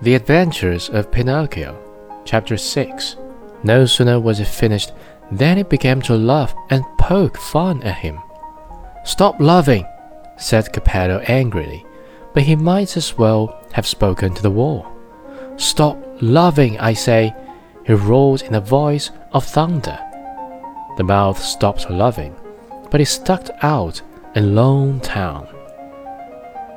The Adventures of Pinocchio, Chapter 6. No sooner was it finished than it began to laugh and poke fun at him. Stop laughing, said Geppetto angrily, but he might as well have spoken to the wall. Stop laughing, I say, he roared in a voice of thunder. The mouth stopped laughing, but it stuck out a long tongue.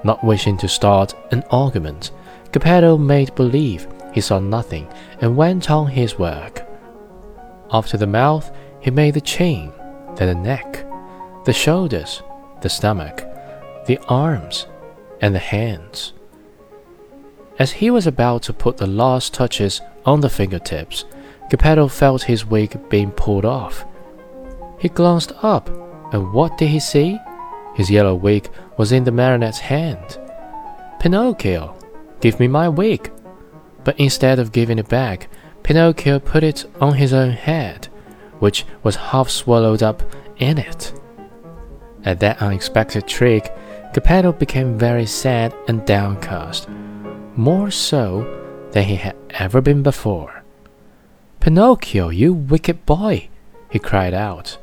Not wishing to start an argument, Geppetto made believe he saw nothing and went on his work. After the mouth, he made the chin, then the neck, the shoulders, the stomach, the arms, and the hands. As he was about to put the last touches on the fingertips, Geppetto felt his wig being pulled off. He glanced up, and what did he see? His yellow wig was in the marionette's hand. Pinocchio, Give me my wig. But instead of giving it back, Pinocchio put it on his own head, which was half swallowed up in it. At that unexpected trick, Geppetto became very sad and downcast, more so than he had ever been before. Pinocchio, you wicked boy, he cried out.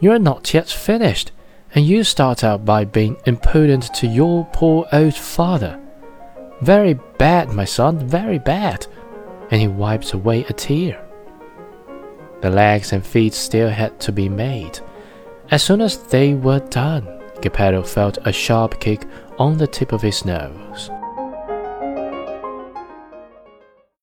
You are not yet finished, and you start out by being impudent to your poor old father. Very bad, my son, very bad. And he wiped away a tear. The legs and feet still had to be made. As soon as they were done, Geppetto felt a sharp kick on the tip of his nose.